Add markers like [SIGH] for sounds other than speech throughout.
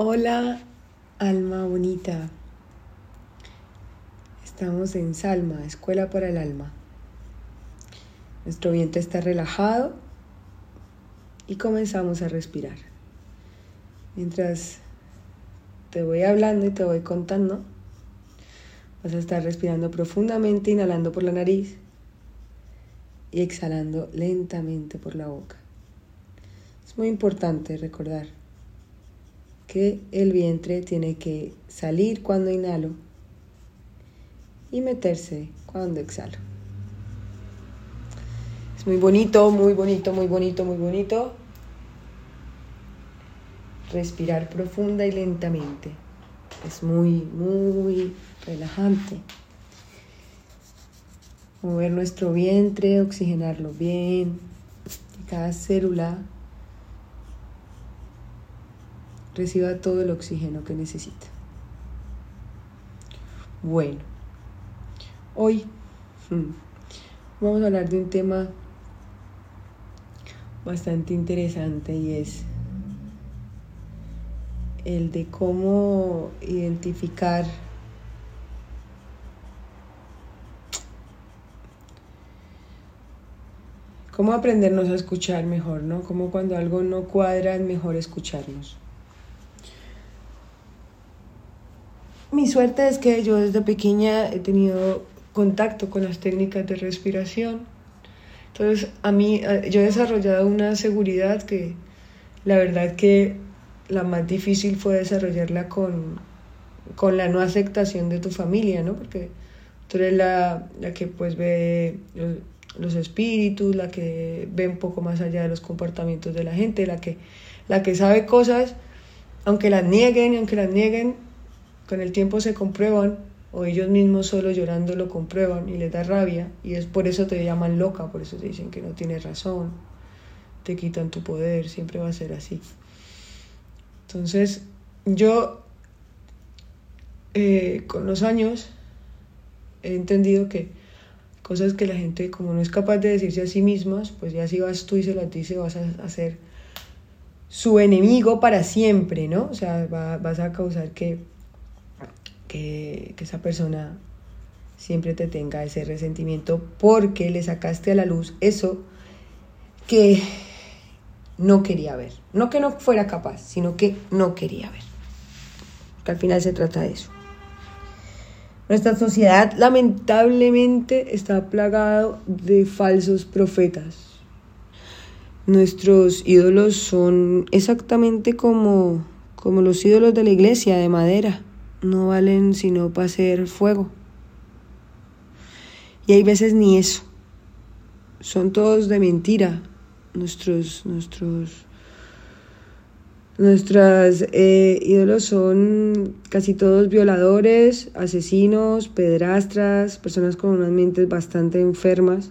Hola, alma bonita. Estamos en Salma, Escuela para el Alma. Nuestro vientre está relajado y comenzamos a respirar. Mientras te voy hablando y te voy contando, vas a estar respirando profundamente, inhalando por la nariz y exhalando lentamente por la boca. Es muy importante recordar que el vientre tiene que salir cuando inhalo y meterse cuando exhalo. Es muy bonito, muy bonito, muy bonito, muy bonito. Respirar profunda y lentamente. Es muy, muy relajante. Mover nuestro vientre, oxigenarlo bien. cada célula reciba todo el oxígeno que necesita. Bueno, hoy hmm, vamos a hablar de un tema bastante interesante y es el de cómo identificar cómo aprendernos a escuchar mejor, ¿no? Como cuando algo no cuadra es mejor escucharnos. Mi suerte es que yo desde pequeña he tenido contacto con las técnicas de respiración. Entonces, a mí, eh, yo he desarrollado una seguridad que la verdad que la más difícil fue desarrollarla con, con la no aceptación de tu familia, ¿no? Porque tú eres la, la que pues ve los espíritus, la que ve un poco más allá de los comportamientos de la gente, la que, la que sabe cosas, aunque las nieguen aunque las nieguen, con el tiempo se comprueban o ellos mismos solo llorando lo comprueban y les da rabia y es por eso te llaman loca, por eso te dicen que no tienes razón, te quitan tu poder, siempre va a ser así. Entonces, yo eh, con los años he entendido que cosas que la gente como no es capaz de decirse a sí mismas, pues ya si vas tú y se las dice vas a hacer su enemigo para siempre, ¿no? O sea, vas a causar que que, esa persona siempre te tenga ese resentimiento porque le sacaste a la luz eso que no quería ver. No que no fuera capaz, sino que no quería ver. Que al final se trata de eso. Nuestra sociedad lamentablemente está plagado de falsos profetas. Nuestros ídolos son exactamente como, como los ídolos de la iglesia de madera no valen sino para hacer fuego. Y hay veces ni eso. Son todos de mentira. Nuestros, nuestros, nuestras eh, ídolos son casi todos violadores, asesinos, pedrastras, personas con unas mentes bastante enfermas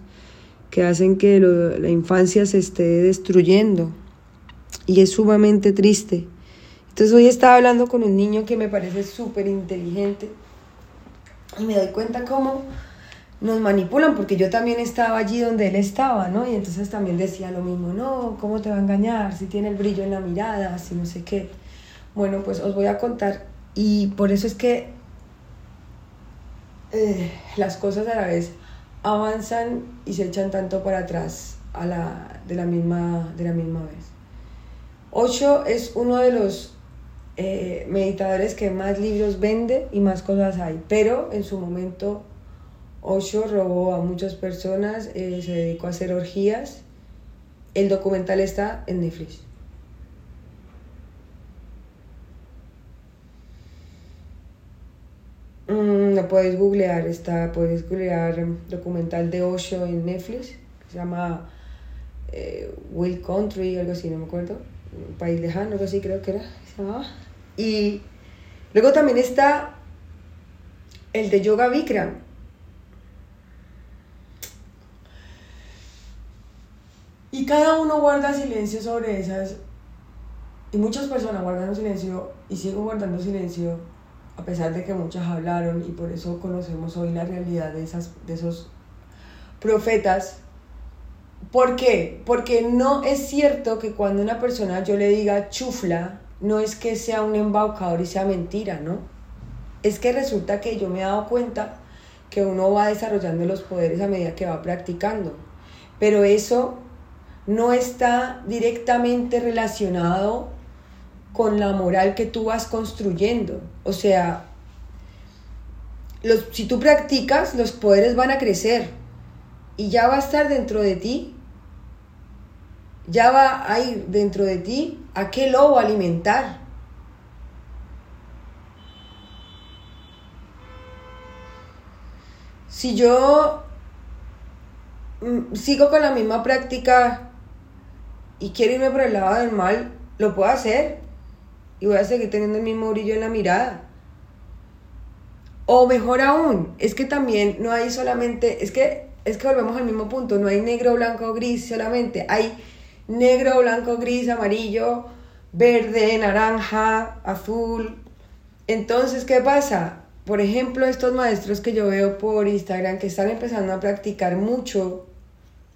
que hacen que la infancia se esté destruyendo. Y es sumamente triste. Entonces hoy estaba hablando con un niño que me parece súper inteligente y me doy cuenta cómo nos manipulan, porque yo también estaba allí donde él estaba, ¿no? Y entonces también decía lo mismo, no, ¿cómo te va a engañar? Si tiene el brillo en la mirada, si no sé qué. Bueno, pues os voy a contar y por eso es que eh, las cosas a la vez avanzan y se echan tanto para atrás a la, de, la misma, de la misma vez. Ocho es uno de los eh, meditadores que más libros vende y más cosas hay. Pero en su momento Osho robó a muchas personas, eh, se dedicó a hacer orgías. El documental está en Netflix. Mm, lo puedes googlear, está, puedes googlear documental de Osho en Netflix, se llama eh, Will Country, algo así, no me acuerdo, un país lejano, algo así creo que era. Y luego también está el de Yoga Bikram. Y cada uno guarda silencio sobre esas. Y muchas personas guardan silencio y siguen guardando silencio a pesar de que muchas hablaron y por eso conocemos hoy la realidad de, esas, de esos profetas. ¿Por qué? Porque no es cierto que cuando una persona yo le diga chufla, no es que sea un embaucador y sea mentira, ¿no? Es que resulta que yo me he dado cuenta que uno va desarrollando los poderes a medida que va practicando. Pero eso no está directamente relacionado con la moral que tú vas construyendo. O sea, los, si tú practicas, los poderes van a crecer y ya va a estar dentro de ti. Ya va a ir dentro de ti a qué lobo alimentar. Si yo mm, sigo con la misma práctica y quiero irme por el lado del mal, lo puedo hacer y voy a seguir teniendo el mismo brillo en la mirada. O mejor aún, es que también no hay solamente, es que, es que volvemos al mismo punto, no hay negro, blanco, gris solamente, hay negro, blanco, gris, amarillo, verde, naranja, azul. Entonces, ¿qué pasa? Por ejemplo, estos maestros que yo veo por Instagram que están empezando a practicar mucho,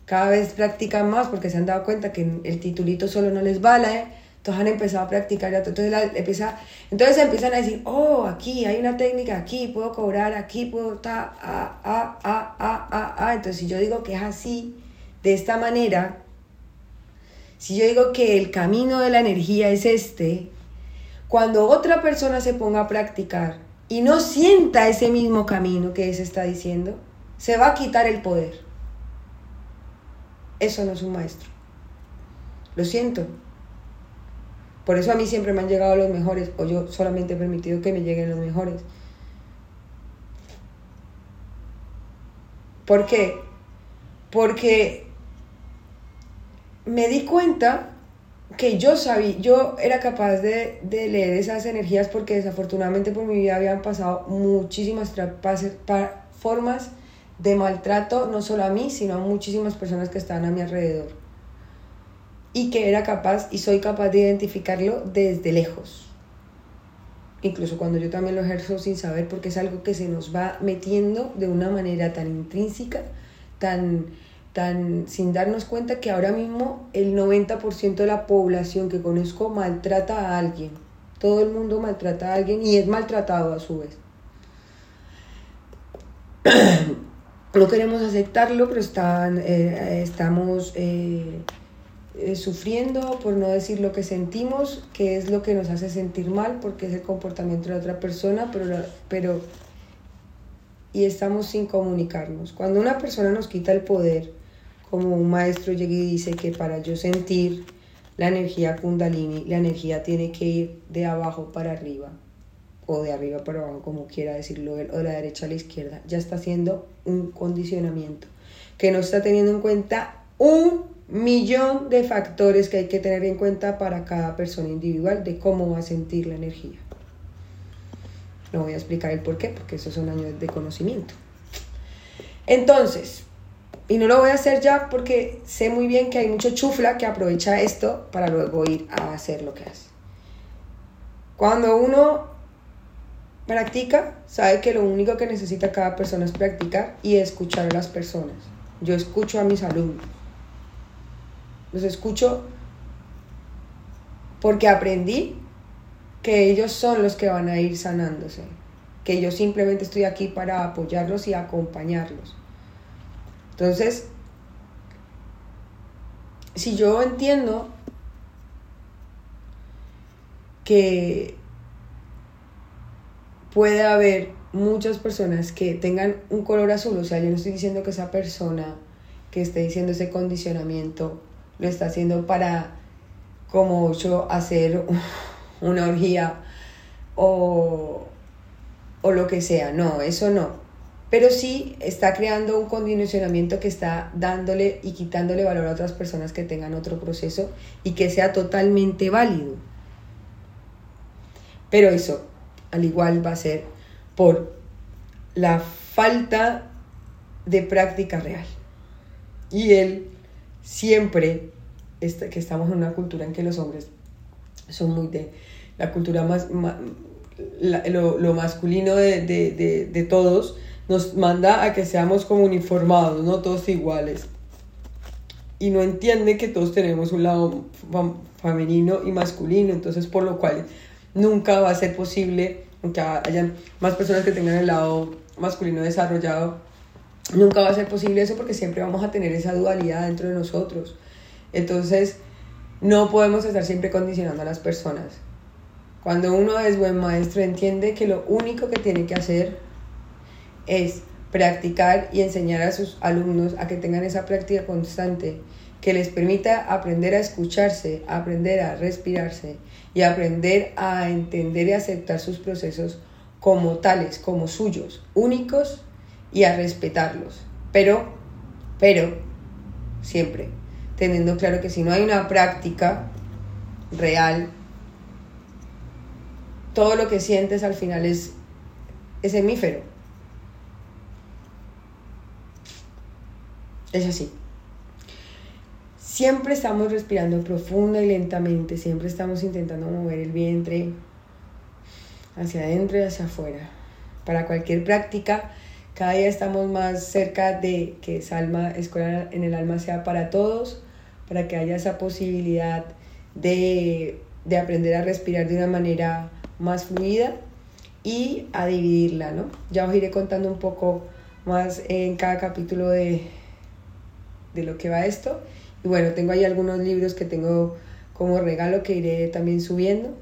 cada vez practican más porque se han dado cuenta que el titulito solo no les vale, entonces han empezado a practicar, entonces, empieza, entonces empiezan a decir, oh, aquí hay una técnica, aquí puedo cobrar, aquí puedo, ta, a, a, a, a, a, a. Entonces si yo digo que es así, de esta manera, si yo digo que el camino de la energía es este, cuando otra persona se ponga a practicar y no sienta ese mismo camino que se está diciendo, se va a quitar el poder. Eso no es un maestro. Lo siento, por eso a mí siempre me han llegado los mejores, o yo solamente he permitido que me lleguen los mejores. ¿Por qué? Porque me di cuenta que yo sabía, yo era capaz de, leer esas energías porque desafortunadamente por mi vida habían pasado muchísimas formas de maltrato, no solo a mí, sino a muchísimas personas que estaban a mi alrededor y que era capaz y soy capaz de identificarlo desde lejos. Incluso cuando yo también lo ejerzo sin saber porque es algo que se nos va metiendo de una manera tan intrínseca, tan, tan sin darnos cuenta que ahora mismo el 90% de la población que conozco maltrata a alguien. Todo el mundo maltrata a alguien y es maltratado a su vez. [CLEARS THROAT] No queremos aceptarlo, pero están, eh, estamos... Eh, eh, sufriendo por no decir lo que sentimos, que es lo que nos hace sentir mal, porque es el comportamiento de otra persona, pero, pero y estamos sin comunicarnos. Cuando una persona nos quita el poder, como un maestro llega y dice que para yo sentir la energía kundalini, la energía tiene que ir de abajo para arriba, o de arriba para abajo, como quiera decirlo o de la derecha a la izquierda, ya está haciendo un condicionamiento que no está teniendo en cuenta un millón de factores que hay que tener en cuenta para cada persona individual de cómo va a sentir la energía. No voy a explicar el por qué, porque esos son años de conocimiento. Entonces, y no lo voy a hacer ya porque sé muy bien que hay mucho chufla que aprovecha esto para luego ir a hacer lo que hace. Cuando uno practica, sabe que lo único que necesita cada persona es practicar y escuchar a las personas. Yo escucho a mis alumnos los escucho porque aprendí que ellos son los que van a ir sanándose, que yo simplemente estoy aquí para apoyarlos y acompañarlos. Entonces, si yo entiendo que puede haber muchas personas que tengan un color azul, o sea, yo no estoy diciendo que esa persona que esté diciendo ese condicionamiento lo está haciendo para, como yo, hacer [LAUGHS] una orgía o, o lo que sea. No, eso no. Pero sí está creando un condicionamiento que está dándole y quitándole valor a otras personas que tengan otro proceso y que sea totalmente válido. Pero eso, al igual, va a ser por la falta de práctica real. Y él siempre que estamos en una cultura en que los hombres son muy de la cultura más, lo, masculino de, todos nos manda a que seamos como uniformados, no todos iguales. Y no entiende que todos tenemos un lado femenino y masculino, entonces por lo cual nunca va a ser posible, aunque haya más personas que tengan el lado masculino desarrollado, nunca va a ser posible eso porque siempre vamos a tener esa dualidad dentro de nosotros. Entonces, no podemos estar siempre condicionando a las personas. Cuando uno es buen maestro, entiende que lo único que tiene que hacer es practicar y enseñar a sus alumnos a que tengan esa práctica constante que les permita aprender a escucharse, aprender a respirarse y aprender a entender y aceptar sus procesos como tales, como suyos, únicos y a respetarlos. Pero, pero, siempre, teniendo claro que si no hay una práctica real, todo lo que sientes al final es, es hemífero. Es así. Siempre estamos respirando profunda y lentamente, siempre estamos intentando mover el vientre hacia adentro y hacia afuera. Para cualquier práctica, cada día estamos más cerca de que esa alma, escuela en el alma sea para todos, para que haya esa posibilidad de, de aprender a respirar de una manera más fluida y a dividirla, ¿no? Ya os iré contando un poco más en cada capítulo de, de lo que va esto. Y bueno, tengo ahí algunos libros que tengo como regalo que iré también subiendo.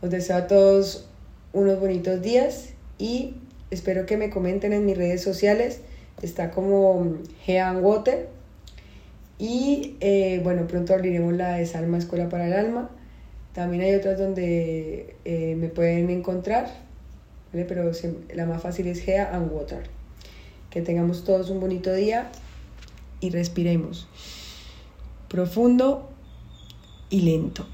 Os deseo a todos unos bonitos días y espero que me comenten en mis redes sociales. Está como Hean Water. Y eh, bueno, pronto abriremos la de Salma Escuela para el Alma. También hay otras donde eh, me pueden encontrar, pero la más fácil es Gea Water. Que tengamos todos un bonito día y respiremos profundo y lento.